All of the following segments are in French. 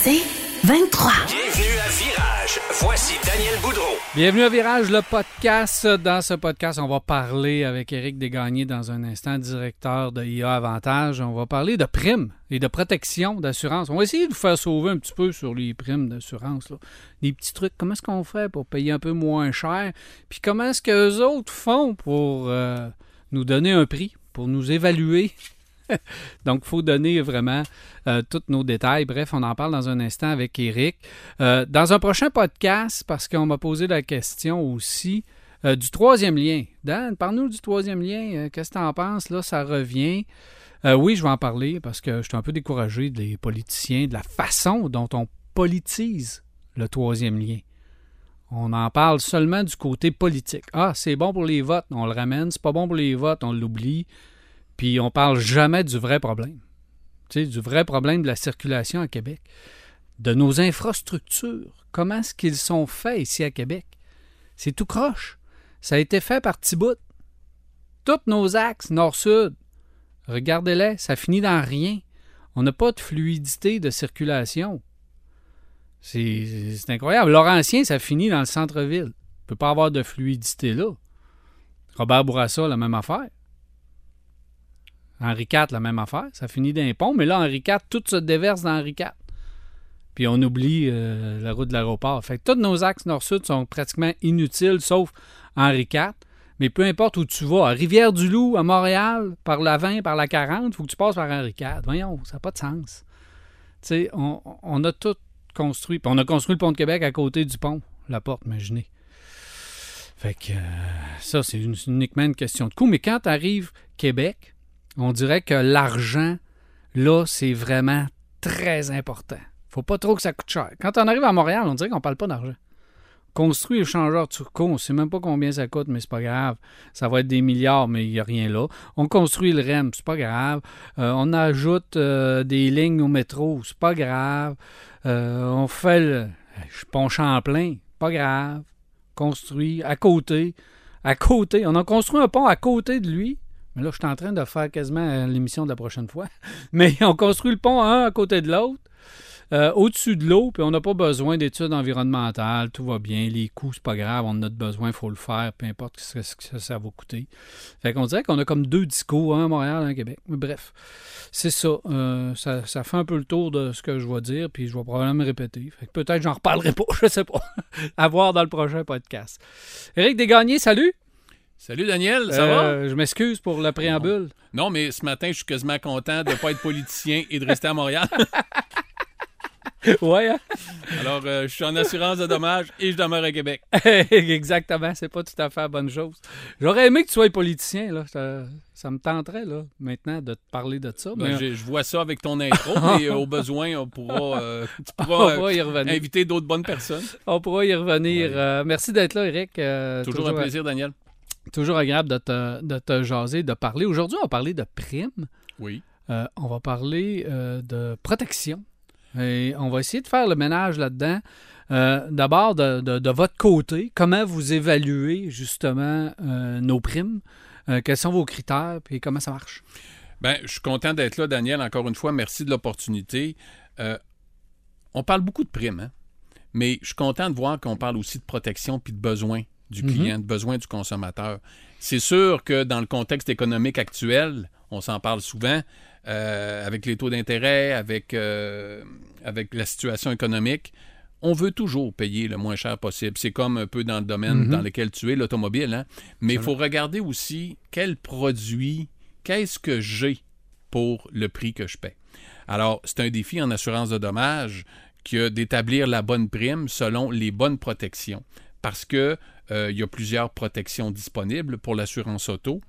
C'est 23. Bienvenue à Virage. Voici Daniel Boudreau. Bienvenue à Virage, le podcast. Dans ce podcast, on va parler avec Éric Desgagnés dans un instant, directeur de IA Avantage. On va parler de primes et de protection d'assurance. On va essayer de vous faire sauver un petit peu sur les primes d'assurance. là. Des petits trucs. Comment est-ce qu'on fait pour payer un peu moins cher? Puis comment est-ce qu'eux autres font pour euh, nous donner un prix, pour nous évaluer? Donc, il faut donner vraiment euh, tous nos détails. Bref, on en parle dans un instant avec Eric. Euh, dans un prochain podcast, parce qu'on m'a posé la question aussi euh, du troisième lien. Dan, parle-nous du troisième lien. Qu'est-ce que tu en penses? Là, ça revient. Oui, je vais en parler parce que je suis un peu découragé des politiciens, de la façon dont on politise le troisième lien. On en parle seulement du côté politique. Ah, c'est bon pour les votes, on le ramène. C'est pas bon pour les votes, on l'oublie. Puis on parle jamais du vrai problème. Tu sais, du vrai problème de la circulation à Québec. De nos infrastructures. Comment est-ce qu'ils sont faits ici à Québec? C'est tout croche. Ça a été fait par petits bouts. Tous nos axes nord-sud, regardez-les, ça finit dans rien. On n'a pas de fluidité de circulation. C'est incroyable. Laurentien, ça finit dans le centre-ville. Il ne peut pas avoir de fluidité là. Robert Bourassa, la même affaire. Henri IV, la même affaire. Ça finit d'un pont, mais là, Henri IV, tout se déverse dans Henri IV. Puis on oublie euh, la route de l'aéroport. Fait que tous nos axes nord-sud sont pratiquement inutiles, sauf Henri IV. Mais peu importe où tu vas, à Rivière-du-Loup, à Montréal, par la 20, par la 40, il faut que tu passes par Henri IV. Voyons, ça n'a pas de sens. Tu sais, on, a tout construit. On a construit le pont de Québec à côté du pont, la porte, imaginez. Fait que euh, ça, c'est uniquement une question de coût. Mais quand tu arrives Québec, on dirait que l'argent, là, c'est vraiment très important. Faut pas trop que ça coûte cher. Quand on arrive à Montréal, on dirait qu'on parle pas d'argent. Construire le changeur turco, on sait même pas combien ça coûte, mais c'est pas grave. Ça va être des milliards, mais il n'y a rien là. On construit le REM, c'est pas grave. Euh, on ajoute euh, des lignes au métro, c'est pas grave. Euh, on fait le pont Champlain, pas grave. Construit à côté. À côté. On a construit un pont à côté de lui. Mais là, je suis en train de faire quasiment euh, l'émission de la prochaine fois. Mais on construit le pont un à côté de l'autre, euh, au-dessus de l'eau, puis on n'a pas besoin d'études environnementales, tout va bien, les coûts, c'est pas grave, on en a besoin, il faut le faire, peu importe ce que ça va coûter. Fait qu'on dirait qu'on a comme deux discours, un à Montréal, un à Québec. Mais bref, c'est ça, euh, ça. Ça fait un peu le tour de ce que je vais dire, puis je vais probablement me répéter. Que peut-être j'en reparlerai pas, je sais pas. à voir dans le prochain podcast. Éric Desgagnés, salut! Salut Daniel, ça va? Euh, Je m'excuse pour le préambule. Non, mais ce matin, je suis quasiment content de ne pas être politicien et de rester à Montréal. ouais, hein? Alors, euh, je suis en assurance de dommages et je demeure à Québec. Exactement, c'est pas tout à fait la bonne chose. J'aurais aimé que tu sois politicien, là. Ça, ça me tenterait, là, maintenant, de te parler de ça. Ben, Mais je, vois ça avec ton intro, mais euh, au besoin, on pourra, euh, tu pourras euh, pourra y revenir. inviter d'autres bonnes personnes. On pourra y revenir. Ouais. Euh, merci d'être là, Eric. Euh, Toujours, un plaisir, Daniel. Toujours agréable de te, de te jaser, de parler. Aujourd'hui, on va parler de primes. Oui. Euh, on va parler euh, de protection. Et on va essayer de faire le ménage là-dedans. Euh, D'abord, de, de- de votre côté, comment vous évaluez justement nos primes? Quels sont vos critères? Et comment ça marche? Ben, je suis content d'être là, Daniel. Encore une fois, merci de l'opportunité. On parle beaucoup de primes, hein? mais je suis content de voir qu'on parle aussi de protection puis de besoin du Mhm. client, de besoin du consommateur. C'est sûr que dans le contexte économique actuel, on s'en parle souvent, euh, avec les taux d'intérêt, avec, euh, avec la situation économique, on veut toujours payer le moins cher possible. C'est comme un peu dans le domaine Mhm. dans lequel tu es, l'automobile. hein. Mais il faut regarder aussi quel produit, qu'est-ce que j'ai pour le prix que je paie. Alors, c'est un défi en assurance de dommages que d'établir la bonne prime selon les bonnes protections. Parce que euh, il y a plusieurs protections disponibles pour l'assurance auto.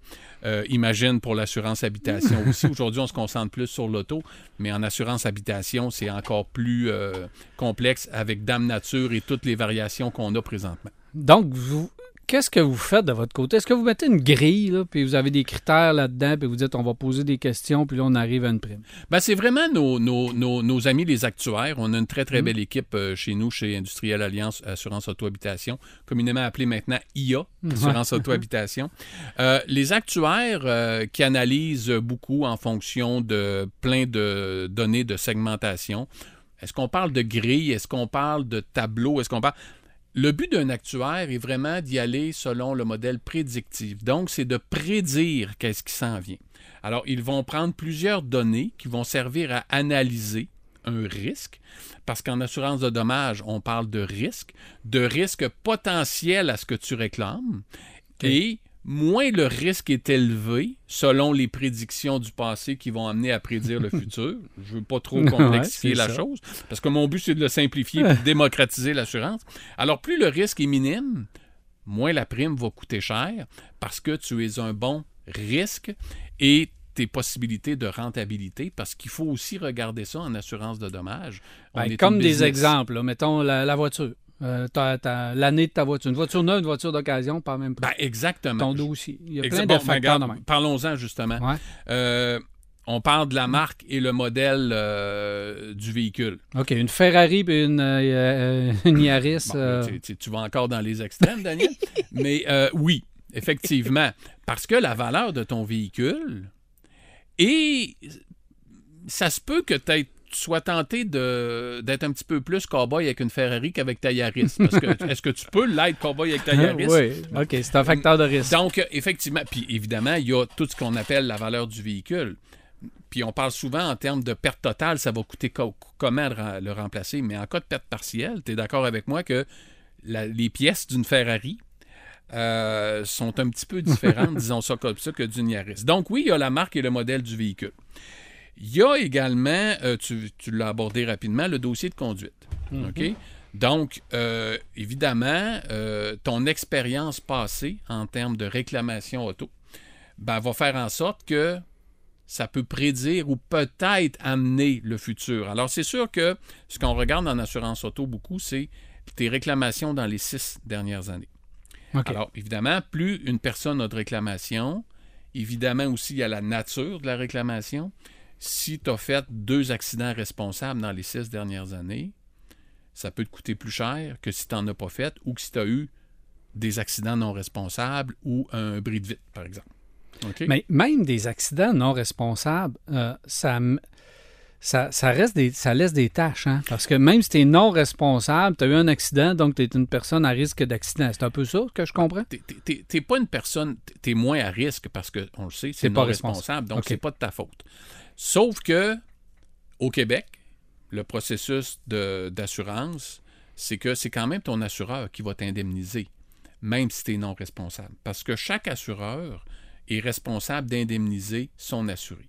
Euh, imagine pour l'assurance habitation aussi. Aujourd'hui, on se concentre plus sur l'auto, mais en assurance habitation, c'est encore plus euh, complexe avec Dame Nature et toutes les variations qu'on a présentement. Donc, vous, qu'est-ce que vous faites de votre côté? Est-ce que vous mettez une grille, là, puis vous avez des critères là-dedans, puis vous dites on va poser des questions, puis là on arrive à une prime? Ben, c'est vraiment nos, nos, nos, nos amis les actuaires. On a une très, très belle équipe euh, chez nous, chez Industriel Alliance Assurance Auto-Habitation, communément appelée maintenant IA, Assurance Auto-Habitation. Euh, les actuaires euh, qui analysent beaucoup en fonction de plein de données de segmentation, Est-ce qu'on parle de grille? Est-ce qu'on parle de tableau? Est-ce qu'on parle... Le but d'un actuaire est vraiment d'y aller selon le modèle prédictif. Donc, c'est de prédire qu'est-ce qui s'en vient. Alors, ils vont prendre plusieurs données qui vont servir à analyser un risque, parce qu'en assurance de dommages, on parle de risque, de risque potentiel à ce que tu réclames, et moins le risque est élevé, selon les prédictions du passé qui vont amener à prédire le futur. Je ne veux pas trop complexifier Ouais, la ça. chose, parce que mon but, c'est de le simplifier et de démocratiser l'assurance. Alors, plus le risque est minime, moins la prime va coûter cher, parce que tu es un bon risque et tes possibilités de rentabilité, parce qu'il faut aussi regarder ça en assurance de dommages. Ben, comme des exemples, là. mettons la, la voiture. Euh, L'année de ta voiture. Une voiture neuve, une voiture d'occasion, pas même Ben, exactement. ton dossier. Il y a plein bon, de ben, facteurs de même. Parlons-en justement. Ouais. Euh, on parle de la marque et le modèle euh, du véhicule. OK, une Ferrari et une, une Yaris. Bon, tu, tu- tu vas encore dans les extrêmes, Daniel. Mais oui, effectivement. Parce que la valeur de ton véhicule et ça se peut que tu sois tenté de- d'être un petit peu plus cowboy avec une Ferrari qu'avec ta Yaris? Parce que est-ce que tu peux l'être cowboy avec ta Yaris? oui, OK, c'est un facteur de risque. Donc, effectivement, puis évidemment, il y a tout ce qu'on appelle la valeur du véhicule. Puis on parle souvent en termes de perte totale, ça va coûter co- comment le, rem- le remplacer? Mais en cas de perte partielle, tu es d'accord avec moi que la- les pièces d'une Ferrari euh, sont un petit peu différentes, disons ça comme ça, que d'une Yaris. Donc oui, il y a la marque et le modèle du véhicule. Il y a également, euh, tu, tu l'as abordé rapidement, le dossier de conduite. OK? Donc, euh, évidemment, euh, ton expérience passée en termes de réclamation auto ben, va faire en sorte que ça peut prédire ou peut-être amener le futur. Alors, c'est sûr que ce qu'on regarde en assurance auto beaucoup, c'est tes réclamations dans les six dernières années. Alors, évidemment, plus une personne a de réclamation, évidemment aussi, il y a la nature de la réclamation. Si tu as fait deux accidents responsables dans les six dernières années, ça peut te coûter plus cher que si tu n'en as pas fait ou que si tu as eu des accidents non responsables ou un bris de vitre, par exemple. Mais même des accidents non responsables, euh, ça, m- ça, ça, reste des, ça laisse des tâches. Hein? Parce que même si tu es non responsable, tu as eu un accident, donc tu es une personne à risque d'accident. C'est un peu ça que je comprends? T'es pas une personne, t'es moins à risque parce que, on le sait, C'est c'est pas non responsable. responsable, donc OK. c'est pas de ta faute. Sauf que, au Québec, le processus d'assurance, c'est que c'est quand même ton assureur qui va t'indemniser, même si tu es non responsable. Parce que chaque assureur est responsable d'indemniser son assuré.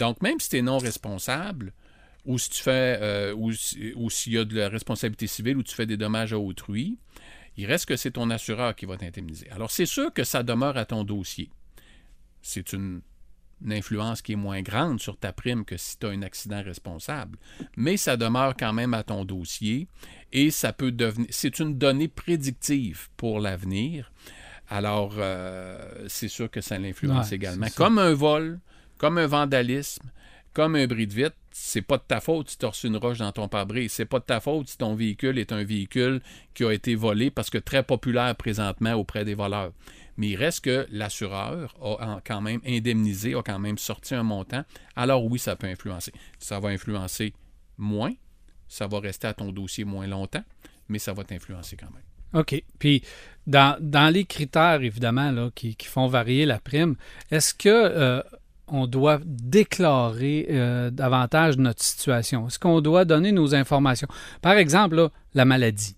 Donc, même si tu es non responsable, ou si tu fais, euh, ou, si- ou s'il y a de la responsabilité civile, ou tu fais des dommages à autrui, il reste que c'est ton assureur qui va t'indemniser. Alors, c'est sûr que ça demeure à ton dossier. C'est une, une influence qui est moins grande sur ta prime que si tu as un accident responsable. Mais ça demeure quand même à ton dossier et ça peut devenir. C'est une donnée prédictive pour l'avenir. Alors, euh, c'est sûr que ça l'influence Ouais, également. Comme un vol, comme un vandalisme, comme un bris de vitre, c'est pas de ta faute si tu as une roche dans ton pare-brise. C'est pas de ta faute si ton véhicule est un véhicule qui a été volé parce que très populaire présentement auprès des voleurs. Mais il reste que l'assureur a quand même indemnisé, a quand même sorti un montant. Alors oui, ça peut influencer. Ça va influencer moins, ça va rester à ton dossier moins longtemps, mais ça va t'influencer quand même. OK. Puis, dans, dans les critères, évidemment, là, qui, qui font varier la prime, est-ce que euh, on doit déclarer euh, davantage notre situation? Est-ce qu'on doit donner nos informations? Par exemple, là, la maladie.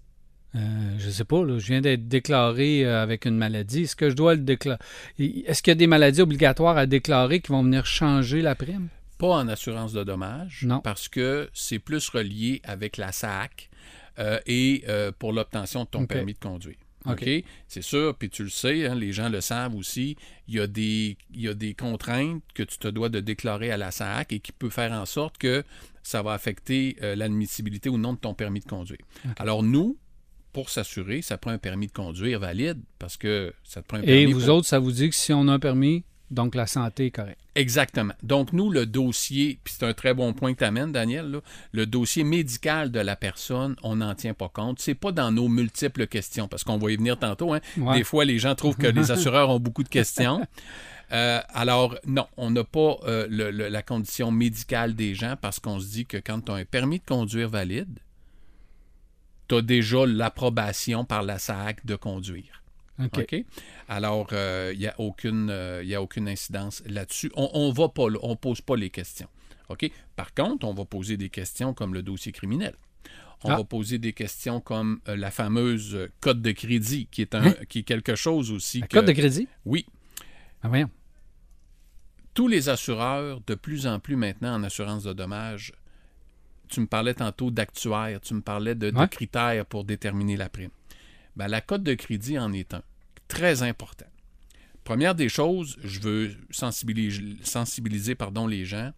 Euh, je ne sais pas, là, je viens d'être déclaré euh, avec une maladie. Est-ce que je dois le déclarer? Est-ce qu'il y a des maladies obligatoires à déclarer qui vont venir changer la prime? Pas en assurance de dommages, Non. parce que c'est plus relié avec la SAC et pour l'obtention de ton permis de conduire. OK. OK? C'est sûr, puis tu le sais, hein, les gens le savent aussi, il y, a des, il y a des contraintes que tu te dois de déclarer à la SAC et qui peut faire en sorte que ça va affecter euh, l'admissibilité ou non de ton permis de conduire. Alors nous, pour s'assurer, ça prend un permis de conduire valide parce que ça te prend un permis Et vous pour- autres, ça vous dit que si on a un permis, donc la santé est correcte. Exactement. Donc, nous, le dossier, puis c'est un très bon point que tu amènes, Daniel, là, le dossier médical de la personne, on n'en tient pas compte. C'est pas dans nos multiples questions, parce qu'on va y venir tantôt. Hein. Ouais. Des fois, les gens trouvent que les assureurs ont beaucoup de questions. Euh, alors, non, on n'a pas euh, le- le- la condition médicale des gens parce qu'on se dit que quand tu as un permis de conduire valide, tu as déjà l'approbation par la SAC de conduire. OK. OK? Alors, il n'y a, aucune, euh, a aucune incidence là-dessus. On ne va pas, on pose pas les questions. OK? Par contre, on va poser des questions comme le dossier criminel. On Ah. va poser des questions comme euh, la fameuse euh, code de crédit, qui est, un, qui est quelque chose aussi. Que- code de crédit? Oui. Ah, voyons. Tous les assureurs, de plus en plus maintenant en assurance de dommages, tu me parlais tantôt d'actuaires, tu me parlais de, de critères pour déterminer la prime. Ben, la cote de crédit en est un. Très important. Première des choses, je veux sensibiliser, sensibiliser pardon, les gens.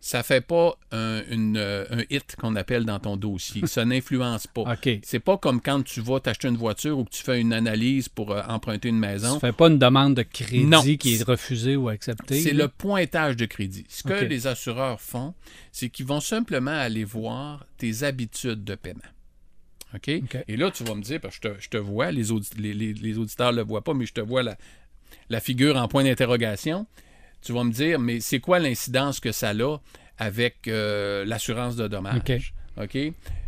Ça fait pas un, une, euh, un hit qu'on appelle dans ton dossier. Ça n'influence pas. OK. C'est pas comme quand tu vas t'acheter une voiture ou que tu fais une analyse pour euh, emprunter une maison. Tu fais pas une demande de crédit Non. qui est refusée ou acceptée. C'est le pointage de crédit. Ce que les assureurs font, c'est qu'ils vont simplement aller voir tes habitudes de paiement. OK? Et là, tu vas me dire, parce que je te, je te vois, les, audi- les, les- les auditeurs ne le voient pas, mais je te vois la, la figure en point d'interrogation. Tu vas me dire, mais c'est quoi l'incidence que ça a avec euh, l'assurance de dommages? OK?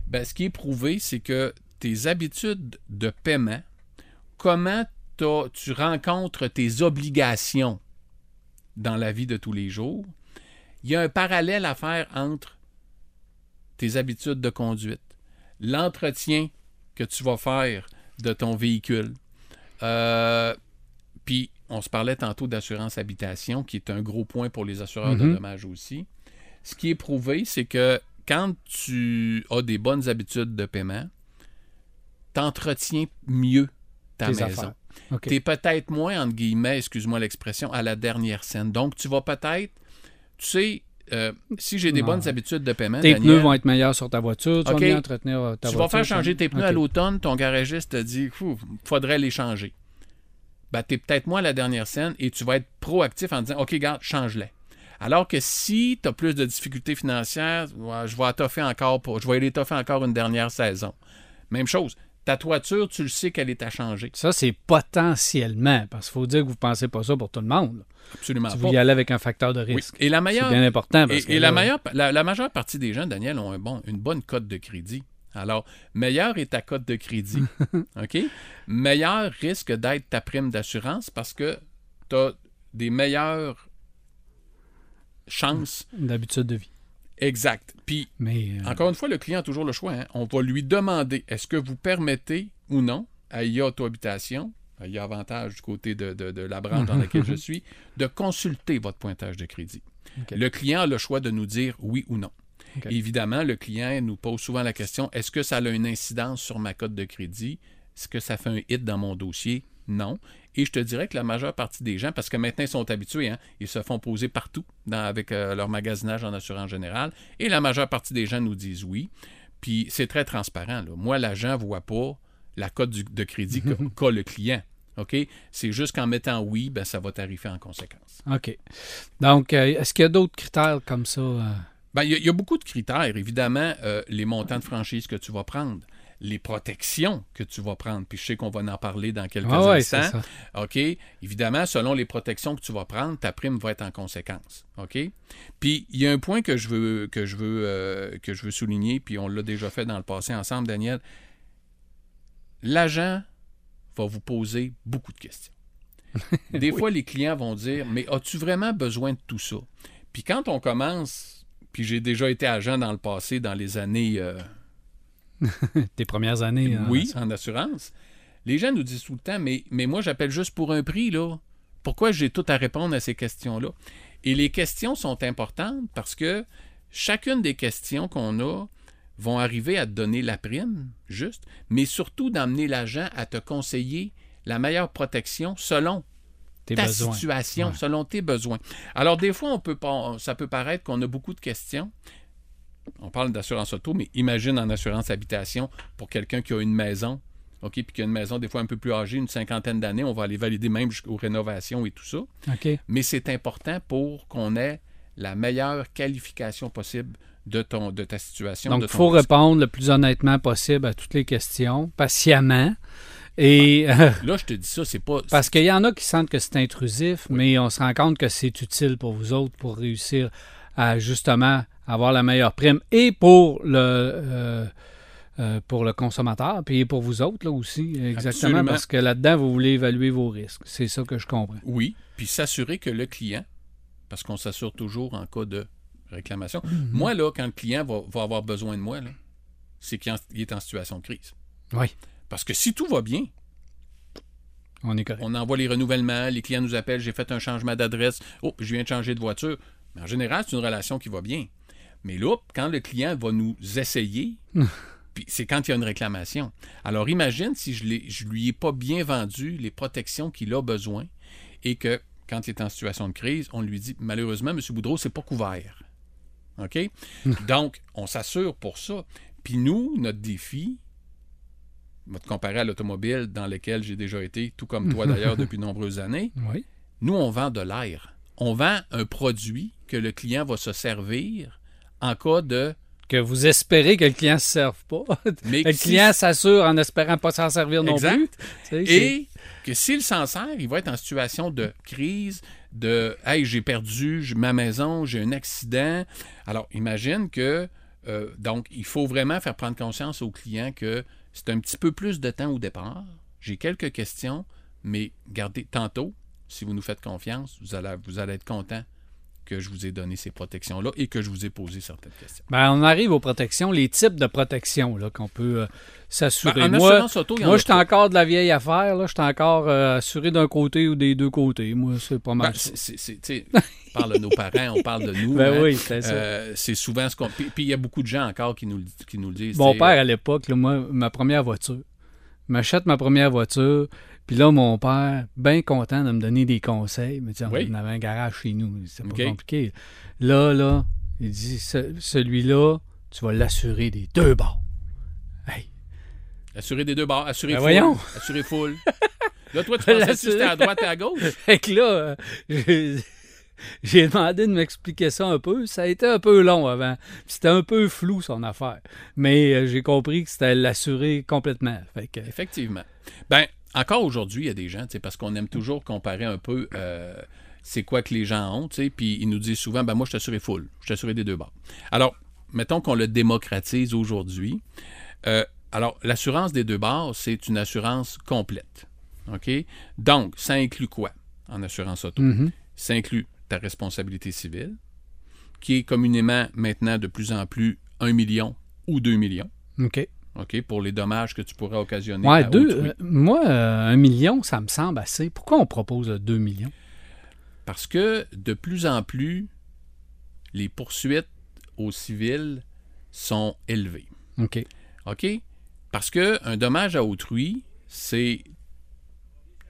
Ben, ce qui est prouvé, c'est que tes habitudes de paiement, comment tu rencontres tes obligations dans la vie de tous les jours, il y a un parallèle à faire entre tes habitudes de conduite, l'entretien que tu vas faire de ton véhicule. Euh, Puis, on se parlait tantôt d'assurance habitation, qui est un gros point pour les assureurs de Mhm. dommages aussi. Ce qui est prouvé, c'est que quand tu as des bonnes habitudes de paiement, tu entretiens mieux ta Tes maison. Tu es peut-être moins, entre guillemets, excuse-moi l'expression, à la dernière scène. Donc, tu vas peut-être, tu sais, euh, si j'ai des Non. bonnes habitudes de paiement, Tes Daniel, pneus vont être meilleurs sur ta voiture. Tu vas mieux entretenir ta tu voiture. vas faire changer tes pneus à l'automne, ton garagiste te dit, il faudrait les changer. Ben, tu es peut-être moins à la dernière scène et tu vas être proactif en disant, OK, garde, change-les. Alors que si tu as plus de difficultés financières, je vais étoffer encore pour, je vais l'étoffer encore une dernière saison. Même chose. Ta toiture, tu le sais qu'elle est à changer. Ça, c'est potentiellement, parce qu'il faut dire que vous ne pensez pas ça pour tout le monde. là. Absolument pas. veux y aller avec un facteur de Oui. risque. Et la C'est meilleure, bien important. Parce Et, que et la, meilleure, la, la majeure partie des gens, Daniel, ont un bon, une bonne cote de crédit. Alors, meilleure est ta cote de crédit. OK? Meilleur risque d'être ta prime d'assurance parce que tu as des meilleures chances. D'habitude de vie. Exact. Puis, Mais euh, encore une fois, le client a toujours le choix. hein. On va lui demander est-ce que vous permettez ou non à IA Auto-Habitation, à IA Avantage du côté de, de- de la branche dans laquelle je suis, de consulter votre pointage de crédit? Le client a le choix de nous dire oui ou non. Évidemment, le client nous pose souvent la question est-ce que ça a une incidence sur ma cote de crédit? Est-ce que ça fait un hit dans mon dossier? Non. Et je te dirais que la majeure partie des gens, parce que maintenant ils sont habitués, hein, ils se font poser partout dans- avec euh, leur magasinage en assurance générale, et la majeure partie des gens nous disent oui. Puis c'est très transparent. là. Moi, l'agent ne voit pas la cote du- de crédit qu'a le client. OK? C'est juste qu'en mettant oui, ben, ça va tarifer en conséquence. OK. Donc, euh, est-ce qu'il y a d'autres critères comme ça? euh? Ben, il y, a- il y a beaucoup de critères. Évidemment, euh, les montants de franchise que tu vas prendre, les protections que tu vas prendre. Puis je sais qu'on va en parler dans quelques Ah ouais, instants. ça. OK? Évidemment, selon les protections que tu vas prendre, ta prime va être en conséquence. OK? Puis il y a un point que je veux, que je veux, euh, que je veux souligner, puis on l'a déjà fait dans le passé ensemble, Daniel. L'agent va vous poser beaucoup de questions. Des fois, les clients vont dire Mais as-tu vraiment besoin de tout ça? Puis quand on commence, puis j'ai déjà été agent dans le passé, dans les années. euh, Tes premières années. oui, en assurance. Les gens nous disent tout le temps, mais, mais moi, j'appelle juste pour un prix, là. Pourquoi j'ai tout à répondre à ces questions-là? Et les questions sont importantes parce que chacune des questions qu'on a vont arriver à te donner la prime, juste, mais surtout d'amener l'agent à te conseiller la meilleure protection selon Tes ta besoins. situation, Ouais. selon tes besoins. Alors, des fois, on peut pas, ça peut paraître qu'on a beaucoup de questions. On parle d'assurance auto, mais imagine en assurance habitation pour quelqu'un qui a une maison, OK, puis qui a une maison des fois un peu plus âgée, une cinquantaine d'années, on va aller valider même jusqu'aux rénovations et tout ça. OK. Mais c'est important pour qu'on ait la meilleure qualification possible de, ton, de ta situation. Donc, il faut risque. répondre le plus honnêtement possible à toutes les questions, patiemment. Et euh, Là, je te dis ça, c'est pas. parce qu'il y en a qui sentent que c'est intrusif, mais on se rend compte que c'est utile pour vous autres pour réussir à justement avoir la meilleure prime et pour le euh, euh, pour le consommateur, puis pour vous autres là aussi, exactement, Absolument. parce que là-dedans, vous voulez évaluer vos risques. C'est ça que je comprends. Oui, puis s'assurer que le client, parce qu'on s'assure toujours en cas de réclamation. Moi, là, quand le client va, va avoir besoin de moi, là, c'est qu'il est en situation de crise. Oui, Parce que si tout va bien, on est correct. on envoie les renouvellements, les clients nous appellent, j'ai fait un changement d'adresse, oh, je viens de changer de voiture. Mais en général, c'est une relation qui va bien. Mais là, quand le client va nous essayer, puis c'est quand il y a une réclamation. Alors imagine si je ne lui ai pas bien vendu les protections qu'il a besoin et que quand il est en situation de crise, on lui dit malheureusement, M. Boudreau, c'est pas couvert. OK? Donc, on s'assure pour ça. Puis nous, notre défi, je vais te comparer à l'automobile dans lequel j'ai déjà été, tout comme toi d'ailleurs depuis de nombreuses années, Oui. nous, on vend de l'air. On vend un produit que le client va se servir en cas de. Que vous espérez que le client ne se serve pas. Mais le si- client s'assure en espérant pas s'en servir non Exact. plus. Tu sais, c'est- Et que s'il s'en sert, il va être en situation de crise, de Hey, j'ai perdu ma maison, j'ai un accident. Alors, imagine que. euh, donc, il faut vraiment faire prendre conscience au client que c'est un petit peu plus de temps au départ. J'ai quelques questions, mais gardez, tantôt, si vous nous faites confiance, vous allez, vous allez être content que je vous ai donné ces protections-là et que je vous ai posé certaines questions. Ben, on arrive aux protections, les types de protections là, qu'on peut euh, s'assurer. Ben, en moi, auto, moi je suis encore de la vieille affaire. là. Je suis encore euh, assuré d'un côté ou des deux côtés. Moi, c'est pas mal. Ben, c'est- on parle de nos parents, on parle de nous. Ben hein. oui, c'est ça. Euh, c'est souvent ce qu'on. Puis il y a beaucoup de gens encore qui nous, le- qui nous le disent. Mon père, à l'époque, moi, ma première voiture. M'achète ma première voiture. Puis là, mon père, bien content de me donner des conseils. Mais on Oui. avait un garage chez nous. C'est pas OK. compliqué. Là, là, il dit Ce- celui-là, tu vas l'assurer des deux bords. Hey, Assurer des deux bords, assurer Ben full. voyons. Assurer full. Là, toi, tu pensais que c'était à droite et à gauche? Fait que là, euh, j'ai- demandé de m'expliquer ça un peu. Ça a été un peu long avant. Puis C'était un peu flou, son affaire. Mais euh, j'ai compris que c'était l'assurer complètement. Fait que, Effectivement. Ben, encore aujourd'hui, il y a des gens, parce qu'on aime toujours comparer un peu euh, c'est quoi que les gens ont, puis ils nous disent souvent, ben moi, je t'assurais full, je t'assurais des deux bords. Alors, mettons qu'on le démocratise aujourd'hui. Euh, alors, l'assurance des deux bords, c'est une assurance complète. OK? Donc, ça inclut quoi en assurance auto? Mhm. Ça inclut ta responsabilité civile, qui est communément maintenant de plus en plus 1 million ou 2 millions. OK. OK, pour les dommages que tu pourrais occasionner Ouais, à deux, autrui. euh, moi, euh, un million, ça me semble assez. Pourquoi on propose deux millions? Parce que de plus en plus, les poursuites au civil sont élevées. OK. OK? Parce que un dommage à autrui, c'est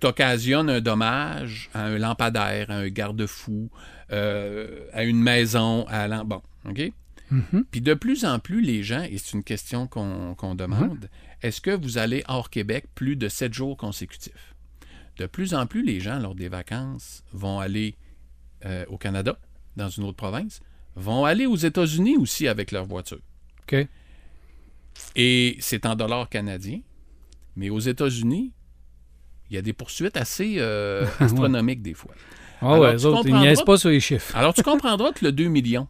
t'occasionnes un dommage à un lampadaire, à un garde-fou, euh, à une maison, à l'en- bon, OK? Mhm. Puis de plus en plus, les gens, et c'est une question qu'on demande, est-ce que vous allez hors Québec plus de sept jours consécutifs? De plus en plus, les gens, lors des vacances, vont aller euh, au Canada, dans une autre province, vont aller aux États-Unis aussi avec leur voiture. OK. Et c'est en dollars canadiens. Mais aux États-Unis, il y a des poursuites assez euh, astronomiques des fois. Ah Alors, ouais, tu les autres, ils niaisent pas sur les chiffres. Alors, tu comprendras que le 2 millions,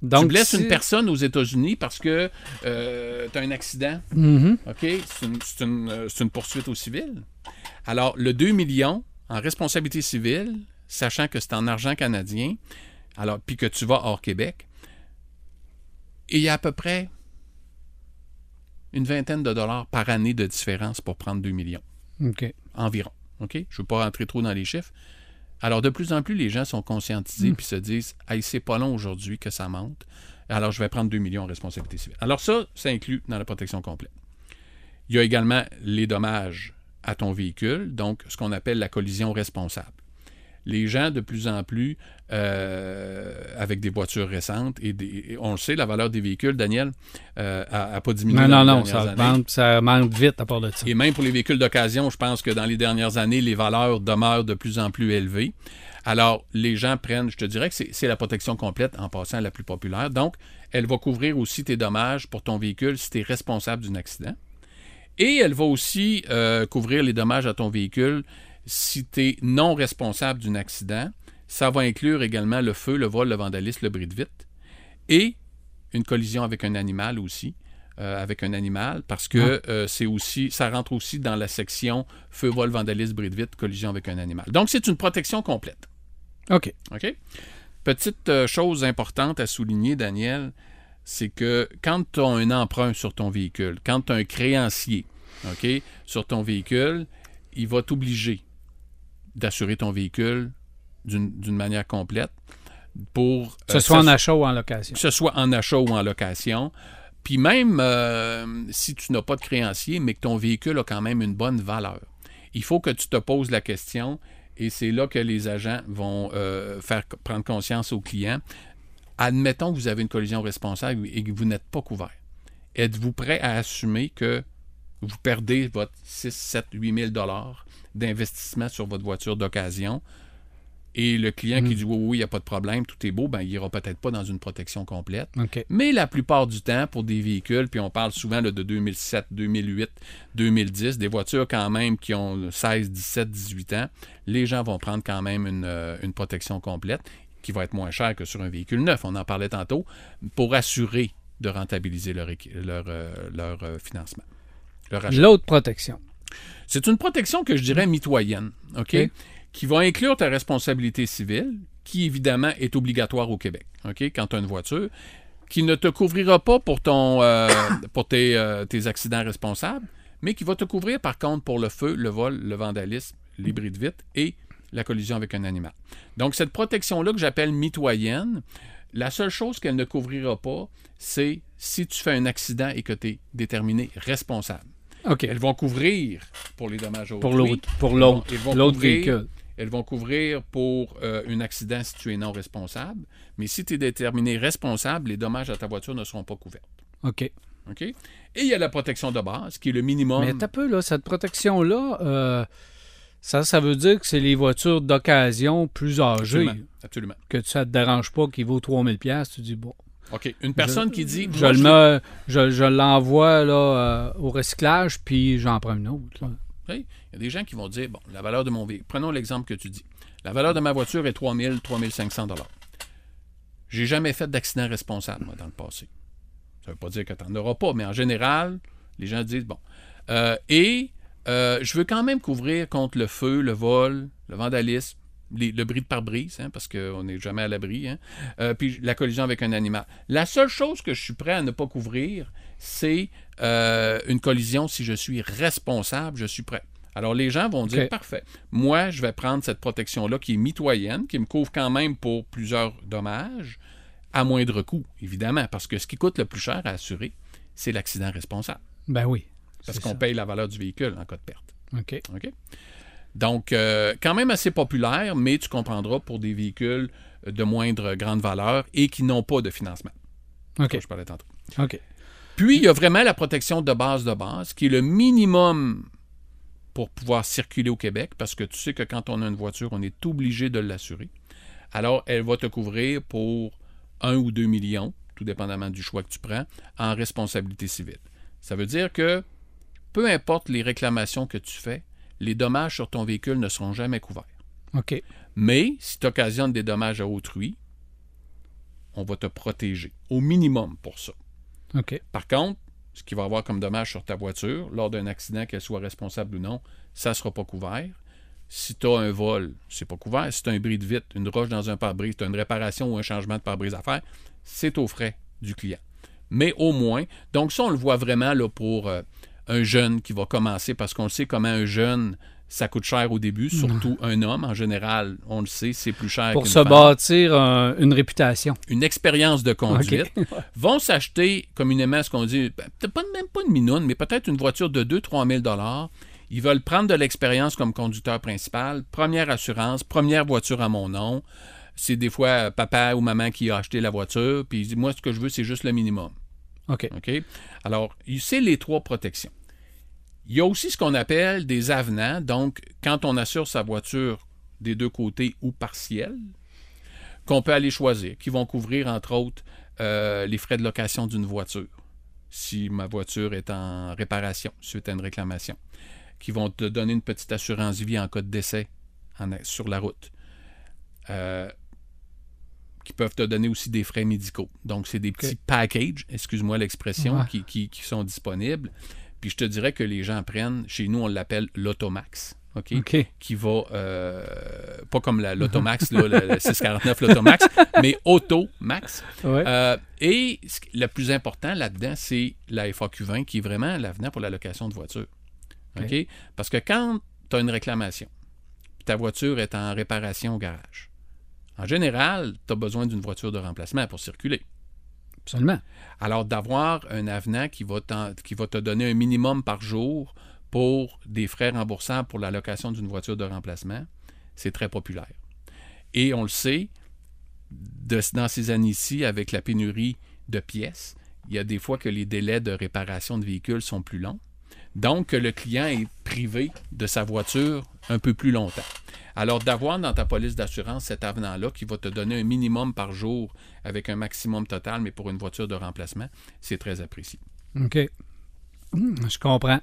Donc, tu blesses si- une personne aux États-Unis parce que tu as un accident, Mhm. OK? C'est une, c'est une, euh, c'est une poursuite au civil. Alors, le 2 millions en responsabilité civile, sachant que c'est en argent canadien, alors puis que tu vas hors Québec, il y a à peu près une vingtaine de dollars par année de différence pour prendre 2 millions, OK. environ. OK? Je ne veux pas rentrer trop dans les chiffres. Alors, de plus en plus, les gens sont conscientisés puis se disent Hey, c'est pas long aujourd'hui que ça monte. Alors, je vais prendre 2 millions en responsabilité civile. Alors, ça, ça inclut dans la protection complète. Il y a également les dommages à ton véhicule, donc ce qu'on appelle la collision responsable. Les gens, de plus en plus, euh, avec des voitures récentes, et, des- et on le sait, la valeur des véhicules, Daniel, euh, a, a pas diminué. Non, non, non, ça monte, ça vite à part de ça. Et même pour les véhicules d'occasion, je pense que dans les dernières années, les valeurs demeurent de plus en plus élevées. Alors, les gens prennent, je te dirais que c'est la protection complète en passant la plus populaire. Donc, elle va couvrir aussi tes dommages pour ton véhicule si tu es responsable d'un accident. Et elle va aussi euh, couvrir les dommages à ton véhicule si tu es non responsable d'un accident. Ça va inclure également le feu, le vol, le vandalisme, le bris de vitre et une collision avec un animal aussi. euh, avec un animal parce que euh, c'est aussi ça rentre aussi dans la section feu, vol, vandalisme, bris de vitre, collision avec un animal. Donc c'est une protection complète. OK. OK? Petite euh, chose importante à souligner, Daniel, c'est que quand tu as un emprunt sur ton véhicule, quand tu as un créancier OK, sur ton véhicule, il va t'obliger d'assurer ton véhicule d'une manière complète pour Que ce euh, soit en s'assurer- achat ou en location. que ce soit en achat ou en location. Puis même euh, si tu n'as pas de créancier, mais que ton véhicule a quand même une bonne valeur, il faut que tu te poses la question, et c'est là que les agents vont euh, faire prendre conscience aux clients. Admettons que vous avez une collision responsable et que vous n'êtes pas couvert. Êtes-vous prêt à assumer que vous perdez votre 6, 7, 8 000 dollars d'investissement sur votre voiture d'occasion et le client qui dit oui, oui, il n'y a pas de problème, tout est beau, ben, il n'ira peut-être pas dans une protection complète. Mais la plupart du temps, pour des véhicules, puis on parle souvent là, de 2007, 2008, 2010, des voitures quand même qui ont 16, 17, 18 ans, les gens vont prendre quand même une, euh, une protection complète qui va être moins chère que sur un véhicule neuf, on en parlait tantôt, pour assurer de rentabiliser leur, leur, euh, leur, euh, financement. L'autre protection. C'est une protection que je dirais mitoyenne, OK? OK. Qui va inclure ta responsabilité civile, qui évidemment est obligatoire au Québec, OK? Quand tu as une voiture, qui ne te couvrira pas pour, ton, euh, pour tes, euh, tes accidents responsables, mais qui va te couvrir par contre pour le feu, le vol, le vandalisme, les bris de vitre et la collision avec un animal. Donc, cette protection-là que j'appelle mitoyenne, la seule chose qu'elle ne couvrira pas, c'est si tu fais un accident et que tu es déterminé responsable. Elles vont couvrir pour les dommages Pour autrui. l'autre. Pour Ils l'autre. véhicule. Elles vont couvrir pour euh, un accident si tu es non responsable. Mais si tu es déterminé responsable, les dommages à ta voiture ne seront pas couverts. OK. OK? Et il y a la protection de base, qui est le minimum. Mais t'as peu, là, cette protection-là, euh, ça, ça veut dire que c'est les voitures d'occasion plus âgées Absolument. Absolument. que ça te dérange pas qui vaut 3000 pièces tu dis bon OK. Une personne qui dit. je le je- mets je, je l'envoie là euh, au recyclage puis j'en prends une autre là. Il y a des gens qui vont dire, bon, la valeur de mon véhicule, prenons l'exemple que tu dis. La valeur de ma voiture est 3000, 3500 dollars. J'ai jamais fait d'accident responsable, moi, dans le passé. Ça veut pas dire que tu n'en auras pas, mais en général, les gens disent, bon. Euh, et euh, je veux quand même couvrir contre le feu, le vol, le vandalisme, le bris de pare-brise, hein, parce qu'on n'est jamais à l'abri, hein, euh, puis la collision avec un animal. La seule chose que je suis prêt à ne pas couvrir, c'est euh, une collision si je suis responsable, je suis prêt. Alors les gens vont dire, parfait, moi je vais prendre cette protection-là qui est mitoyenne, qui me couvre quand même pour plusieurs dommages, à moindre coût, évidemment, parce que ce qui coûte le plus cher à assurer, c'est l'accident responsable, ben oui parce qu'on paye la valeur du véhicule en cas de perte. OK OK? Donc, euh, quand même assez populaire, mais tu comprendras pour des véhicules de moindre grande valeur et qui n'ont pas de financement. OK je parlais tantôt. OK Puis, il y a vraiment la protection de base de base, qui est le minimum pour pouvoir circuler au Québec, parce que tu sais que quand on a une voiture, on est obligé de l'assurer. Alors, elle va te couvrir pour 1 ou 2 millions, tout dépendamment du choix que tu prends, en responsabilité civile. Ça veut dire que peu importe les réclamations que tu fais, les dommages sur ton véhicule ne seront jamais couverts. OK Mais si tu occasionnes des dommages à autrui, on va te protéger, au minimum pour ça. Par contre, ce qu'il va avoir comme dommage sur ta voiture, lors d'un accident, qu'elle soit responsable ou non, ça ne sera pas couvert. Si tu as un vol, c'est pas couvert. Si tu as un bris de vitre, une roche dans un pare-brise, tu as une réparation ou un changement de pare-brise à faire, c'est aux frais du client. Mais au moins, donc ça, on le voit vraiment pour euh, un jeune qui va commencer, parce qu'on sait comment un jeune, ça coûte cher au début, surtout un homme, en général, on le sait, c'est plus cher pour se femme bâtir un- une réputation une expérience de conduite, vont s'acheter communément ce qu'on dit, ben, peut-être pas, même pas une minoune, mais peut-être une voiture de 2-3 000 dollars. Ils veulent prendre de l'expérience comme conducteur principal, première assurance, première voiture à mon nom. C'est des fois euh, papa ou maman qui a acheté la voiture, puis il dit, moi, ce que je veux, c'est juste le minimum. OK OK? Alors, c'est les trois protections. Il y a aussi ce qu'on appelle des avenants. Donc, quand on assure sa voiture des deux côtés ou partiels, qu'on peut aller choisir, qui vont couvrir, entre autres, euh, les frais de location d'une voiture. si ma voiture est en réparation suite à une réclamation, qui vont te donner une petite assurance vie en cas de décès en- sur la route, euh, qui peuvent te donner aussi des frais médicaux. Donc, c'est des petits packages, excuse-moi l'expression, Ouais. qui, qui- qui sont disponibles. Puis je te dirais que les gens prennent, chez nous, on l'appelle l'Automax. OK? OK. Qui va, euh, pas comme la- l'Automax, là, le, le 649 l'Automax, mais Automax. Ouais. Euh, et ce le plus important là-dedans, c'est la FAQ20 qui est vraiment l'avenant pour la location de voiture. OK? Parce que quand tu as une réclamation, ta voiture est en réparation au garage, en général, tu as besoin d'une voiture de remplacement pour circuler. Absolument. Alors, d'avoir un avenant qui va, te donner un minimum par jour pour des frais remboursables pour la location d'une voiture de remplacement, c'est très populaire. Et on le sait, dans ces années-ci, avec la pénurie de pièces, il y a des fois que les délais de réparation de véhicules sont plus longs. Donc, que le client est privé de sa voiture un peu plus longtemps. Alors, d'avoir dans ta police d'assurance cet avenant-là qui va te donner un minimum par jour avec un maximum total, mais pour une voiture de remplacement, c'est très apprécié. OK. Hum, je comprends.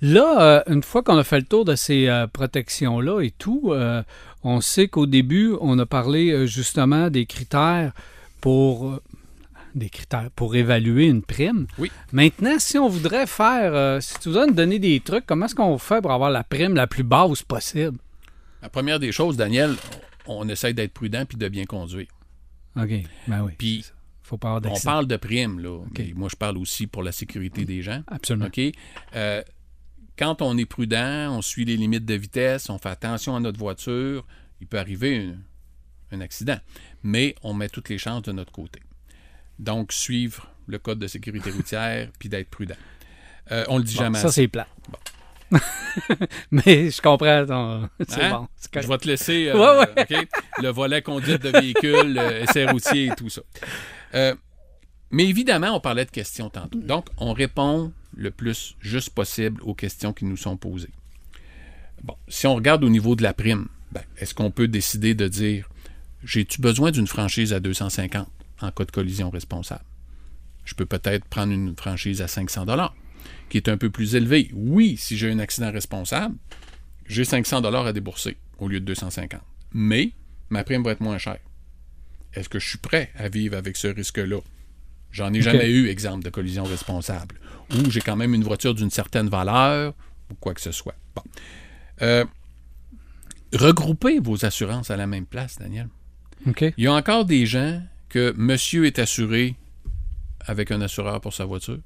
Là, euh, une fois qu'on a fait le tour de ces euh, protections-là et tout, euh, on sait qu'au début, on a parlé justement des critères pour des critères pour évaluer une prime. Oui. Maintenant, si on voudrait faire, euh, si tu voudrais nous donner des trucs, comment est-ce qu'on fait pour avoir la prime la plus basse possible? La première des choses, Daniel, on essaye d'être prudent puis de bien conduire. OK. Ben oui. Puis, faut pas avoir on parle de primes, là. moi, je parle aussi pour la sécurité des gens. Absolument. OK? Euh, quand on est prudent, on suit les limites de vitesse, on fait attention à notre voiture, il peut arriver un accident. Mais on met toutes les chances de notre côté. Donc, suivre le code de sécurité routière puis d'être prudent. Euh, on le dit Bon, jamais ça, c'est plat. Mais je comprends. ton- C'est Hein? bon. c'est. Je vais te laisser euh, Ouais, ouais. OK? le volet conduite de véhicule, euh, essai routier et tout ça. Euh, mais évidemment, on parlait de questions tantôt. Donc, on répond le plus juste possible aux questions qui nous sont posées. Bon, si on regarde au niveau de la prime, ben, est-ce qu'on peut décider de dire j'ai-tu besoin d'une franchise à 250 en cas de collision responsable? Je peux peut-être prendre une franchise à 500 qui est un peu plus élevée. Oui, si j'ai un accident responsable, j'ai 500 dollars à débourser au lieu de 250. Mais ma prime va être moins chère. Est-ce que je suis prêt à vivre avec ce risque-là? J'en ai jamais eu, exemple, de collision responsable. Ou j'ai quand même une voiture d'une certaine valeur, ou quoi que ce soit. Bon. Euh, regroupez vos assurances à la même place, Daniel. Il y a encore des gens que monsieur est assuré avec un assureur pour sa voiture,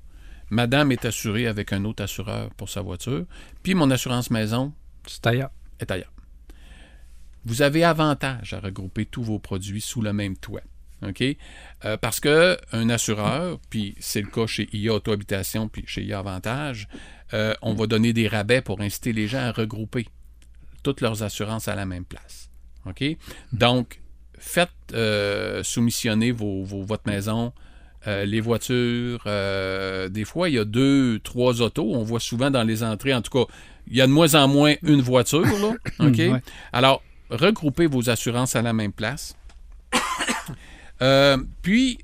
madame est assurée avec un autre assureur pour sa voiture, puis mon assurance maison ailleurs. est ailleurs. Vous avez avantage à regrouper tous vos produits sous le même toit. OK? Euh, parce que un assureur, puis c'est le cas chez IA Auto Habitation, puis chez IA Avantage, euh, on va donner des rabais pour inciter les gens à regrouper toutes leurs assurances à la même place. OK? Donc, faites euh, soumissionner vos, vos- votre maison, euh, les voitures. euh, des fois, il y a deux, trois autos. On voit souvent dans les entrées, en tout cas, il y a de moins en moins une voiture. Là, OK? Ouais. Alors, regroupez vos assurances à la même place. Puis,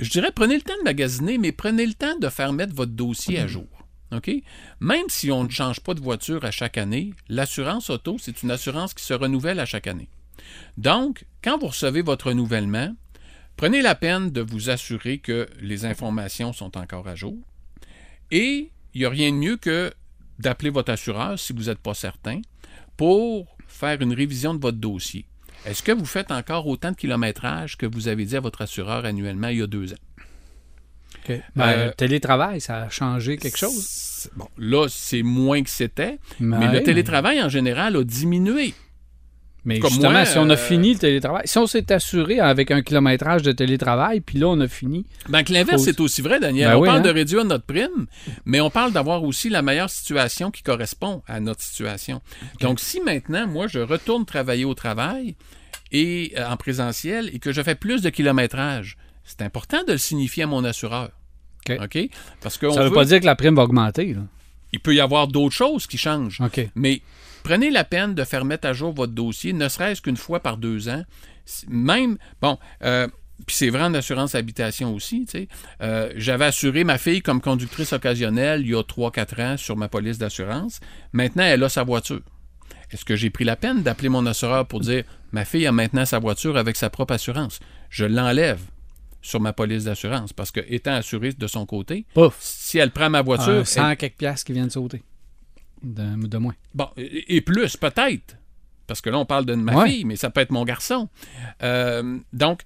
je dirais, prenez le temps de magasiner, mais prenez le temps de faire mettre votre dossier à jour. OK? Même si on ne change pas de voiture à chaque année, l'assurance auto, c'est une assurance qui se renouvelle à chaque année. Donc, quand vous recevez votre renouvellement, prenez la peine de vous assurer que les informations sont encore à jour. Et il n'y a rien de mieux que d'appeler votre assureur si vous n'êtes pas certain pour faire une révision de votre dossier. Est-ce que vous faites encore autant de kilométrage que vous avez dit à votre assureur annuellement il y a deux ans? OK. Ben, Euh, le télétravail, ça a changé quelque chose? Bon, là, c'est moins que c'était, mais le télétravail en général a diminué. Mais Comme justement, moi, si on a euh, fini le télétravail, si on s'est assuré avec un kilométrage de télétravail, puis là, on a fini. Ben, que l'inverse, c'est aussi vrai, Daniel. Ben on oui, parle hein. de réduire notre prime, mais on parle d'avoir aussi la meilleure situation qui correspond à notre situation. Donc, si maintenant, moi, je retourne travailler au travail et euh, en présentiel et que je fais plus de kilométrage, c'est important de le signifier à mon assureur. OK. Parce que Ça ne veut pas dire que la prime va augmenter. là. il peut y avoir d'autres choses qui changent. OK. Mais prenez la peine de faire mettre à jour votre dossier, ne serait-ce qu'une fois par deux ans. Même, bon, euh, puis c'est vrai en assurance habitation aussi. tu sais. Euh, J'avais assuré ma fille comme conductrice occasionnelle il y a 3-4 ans sur ma police d'assurance. Maintenant, elle a sa voiture. Est-ce que j'ai pris la peine d'appeler mon assureur pour dire ma fille a maintenant sa voiture avec sa propre assurance? Je l'enlève sur ma police d'assurance parce que, étant assurée de son côté, Pouf. si elle prend ma voiture. Un 100 elle- quelques piastres qui viennent de sauter. De, de moins. Bon, et et plus peut-être. Parce que là, on parle de ma Ouais. fille, mais ça peut être mon garçon. Euh, donc,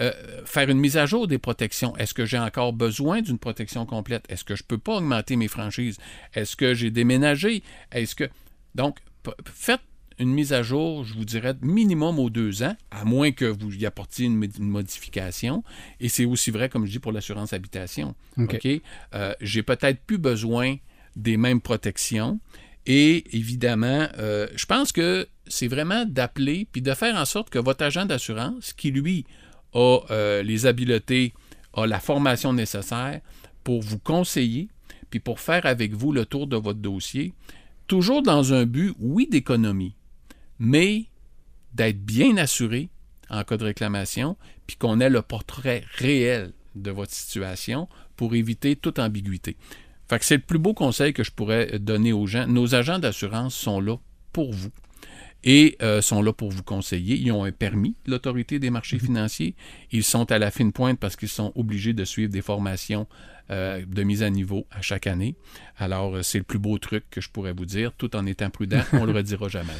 euh, faire une mise à jour des protections. Est-ce que j'ai encore besoin d'une protection complète? Est-ce que je ne peux pas augmenter mes franchises? Est-ce que j'ai déménagé? Est-ce que. Donc, faites une mise à jour, je vous dirais, minimum aux deux ans, à moins que vous y apportiez une, mod- une modification. Et c'est aussi vrai, comme je dis, pour l'assurance habitation. OK. OK? Euh, j'ai peut-être plus besoin des mêmes protections. Et évidemment, euh, je pense que c'est vraiment d'appeler puis de faire en sorte que votre agent d'assurance, qui lui a euh, les habiletés, a la formation nécessaire pour vous conseiller puis pour faire avec vous le tour de votre dossier, toujours dans un but, oui, d'économie, mais d'être bien assuré en cas de réclamation, puis qu'on ait le portrait réel de votre situation pour éviter toute ambiguïté. Fait que c'est le plus beau conseil que je pourrais donner aux gens. Nos agents d'assurance sont là pour vous et euh, sont là pour vous conseiller. Ils ont un permis de l'autorité des marchés financiers. Ils sont à la fine pointe parce qu'ils sont obligés de suivre des formations euh, de mise à niveau à chaque année. Alors, euh, c'est le plus beau truc que je pourrais vous dire, tout en étant prudent. On le redira jamais.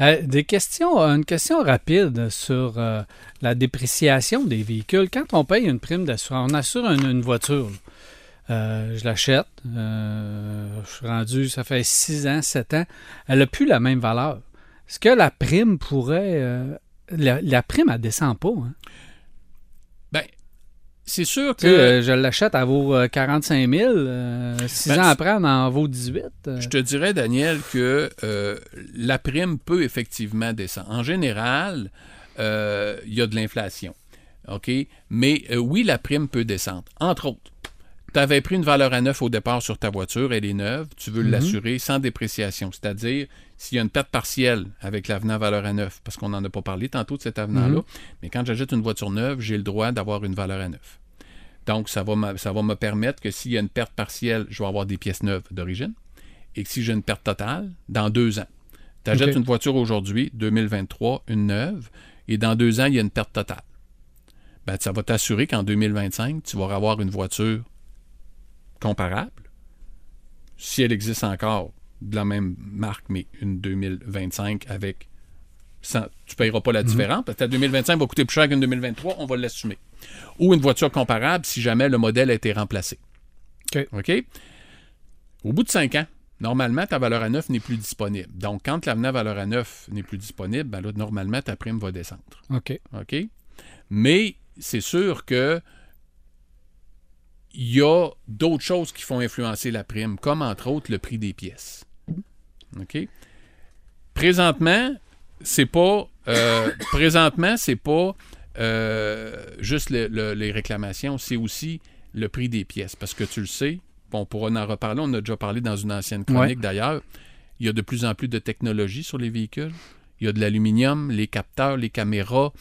Euh, des questions, une question rapide sur euh, la dépréciation des véhicules. Quand on paye une prime d'assurance, on assure une, une voiture. là. Euh, je l'achète. euh, je suis rendu, ça fait 6 ans, 7 ans. Elle n'a plus la même valeur. Est-ce que la prime pourrait. euh, la, la prime, elle descend pas. hein? Ben, c'est sûr Tu sais, que je l'achète, elle vaut euh, 45 000. 6 Ben, ans après, elle en vaut 18. euh. je te dirais, Daniel, que la prime peut effectivement descendre. En général, il y a de l'inflation. OK? Mais oui, la prime peut descendre. Entre autres, tu avais pris une valeur à neuf au départ sur ta voiture, elle est neuve, tu veux Mhm. l'assurer sans dépréciation. C'est-à-dire, s'il y a une perte partielle avec l'avenant valeur à neuf, parce qu'on n'en a pas parlé tantôt de cet avenant-là, Mhm. mais quand j'achète une voiture neuve, j'ai le droit d'avoir une valeur à neuf. Donc, ça va, me, ça va me permettre que s'il y a une perte partielle, je vais avoir des pièces neuves d'origine. Et que si j'ai une perte totale, dans deux ans. Tu achètes une voiture aujourd'hui, 2023, une neuve, et dans deux ans, il y a une perte totale. Ben, ça va t'assurer qu'en 2025, tu vas avoir une voiture comparable, si elle existe encore, de la même marque, mais une 2025 avec. sans- tu ne payeras pas la différence, parce que ta 2025 va coûter plus cher qu'une 2023, on va l'assumer. Ou une voiture comparable si jamais le modèle a été remplacé. OK. OK? Au bout de cinq ans, normalement, ta valeur à neuf n'est plus disponible. Donc, quand l'avenant valeur à neuf n'est plus disponible, ben là, normalement, ta prime va descendre. OK. OK? Mais c'est sûr que il y a d'autres choses qui font influencer la prime, comme entre autres le prix des pièces. OK? Présentement, c'est pas euh, présentement, c'est pas euh, juste le- le- les réclamations, c'est aussi le prix des pièces. Parce que tu le sais, on pourra en reparler, on a déjà parlé dans une ancienne chronique d'ailleurs. Il y a de plus en plus de technologie sur les véhicules. Il y a de l'aluminium, les capteurs, les caméras.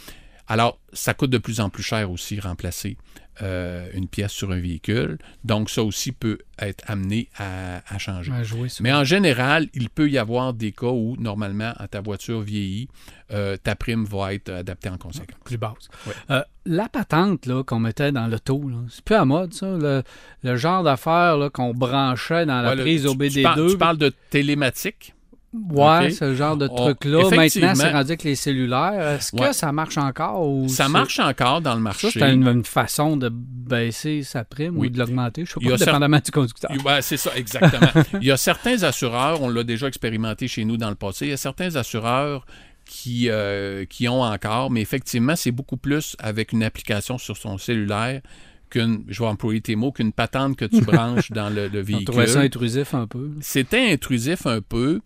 Alors, ça coûte de plus en plus cher aussi remplacer euh, une pièce sur un véhicule. Donc, ça aussi peut être amené à, à changer. À jouer Mais en général, il peut y avoir des cas où, normalement, à ta voiture vieillit, euh, ta prime va être adaptée en conséquence. plus basse. Ouais. Euh, la patente là, qu'on mettait dans l'auto, c'est plus à mode, ça. Le, le genre d'affaire là, qu'on branchait dans la Ouais, le- prise tu- OBD2. Tu, parles, tu parles de télématique? Ouais, ce genre de truc-là. Maintenant, c'est rendu avec les cellulaires. Est-ce que Ouais. ça marche encore? Ou Ça marche encore dans le marché. C'est une, une façon de baisser sa prime Oui. ou de l'augmenter. Je sais Il y pas, dépendamment du conducteur. Ouais, c'est ça, exactement. Il y a certains assureurs, on l'a déjà expérimenté chez nous dans le passé, il y a certains assureurs qui, euh, qui ont encore, mais effectivement, c'est beaucoup plus avec une application sur son cellulaire qu'une, je vais employer tes mots, qu'une patente que tu branches dans le, le On véhicule. trouvait ça intrusif un peu. C'était intrusif un peu.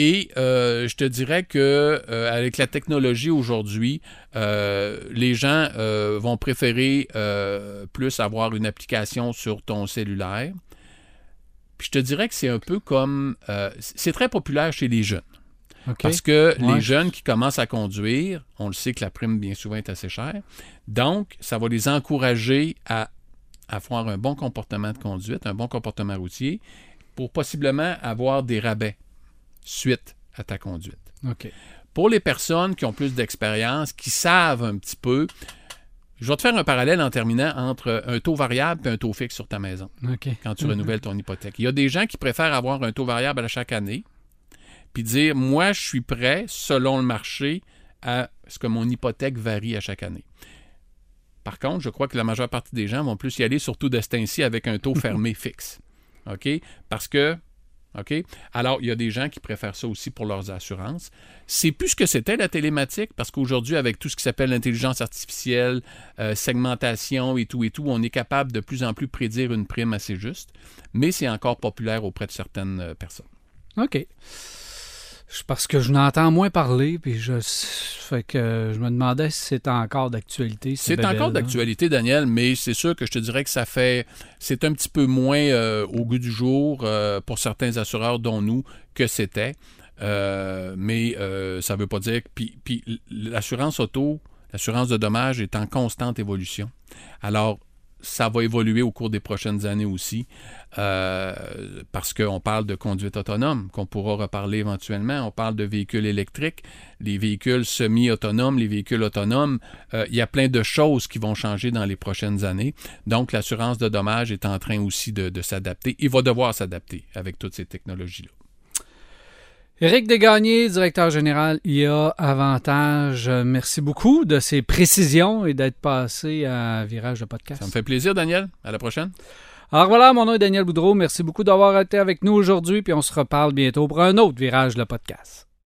Et euh, je te dirais que euh, avec la technologie aujourd'hui, euh, les gens vont préférer plus avoir une application sur ton cellulaire. Puis je te dirais que c'est un peu comme... c'est très populaire chez les jeunes. Parce que Ouais. les jeunes qui commencent à conduire, on le sait que la prime, bien souvent, est assez chère. Donc, ça va les encourager à avoir un bon comportement de conduite, un bon comportement routier, pour possiblement avoir des rabais suite à ta conduite. Pour les personnes qui ont plus d'expérience, qui savent un petit peu, je vais te faire un parallèle en terminant entre un taux variable et un taux fixe sur ta maison quand tu Mhm. renouvelles ton hypothèque. Il y a des gens qui préfèrent avoir un taux variable à chaque année, puis dire, moi, je suis prêt, selon le marché, à ce que mon hypothèque varie à chaque année. Par contre, je crois que la majeure partie des gens vont plus y aller, surtout de ce temps-ci, avec un taux fermé fixe. OK? Parce que, OK? Alors, il y a des gens qui préfèrent ça aussi pour leurs assurances. C'est plus ce que c'était la télématique, parce qu'aujourd'hui, avec tout ce qui s'appelle l'intelligence artificielle, euh, segmentation et tout et tout, on est capable de plus en plus prédire une prime assez juste, mais c'est encore populaire auprès de certaines euh, personnes. OK. Parce que je n'entends moins parler, puis je fait que je me demandais si c'était encore d'actualité. ces C'est encore d'actualité, Daniel, mais c'est sûr que je te dirais que ça fait. C'est un petit peu moins euh, au goût du jour euh, pour certains assureurs, dont nous, que c'était. Euh, mais ça ne veut pas dire. que- Puis, puis l'assurance auto, l'assurance de dommages est en constante évolution. Alors, ça va évoluer au cours des prochaines années aussi, euh, parce qu'on parle de conduite autonome, qu'on pourra reparler éventuellement. On parle de véhicules électriques, les véhicules semi-autonomes, les véhicules autonomes. Euh, il y a plein de choses qui vont changer dans les prochaines années. Donc, l'assurance de dommages est en train aussi de, de s'adapter. Il va devoir s'adapter avec toutes ces technologies-là. Éric Desgagnés, directeur général IA Avantage, euh, merci beaucoup de ces précisions et d'être passé à Virage de podcast. Ça me fait plaisir, Daniel. À la prochaine. Alors voilà, mon nom est Daniel Boudreau. Merci beaucoup d'avoir été avec nous aujourd'hui, puis on se reparle bientôt pour un autre Virage de podcast.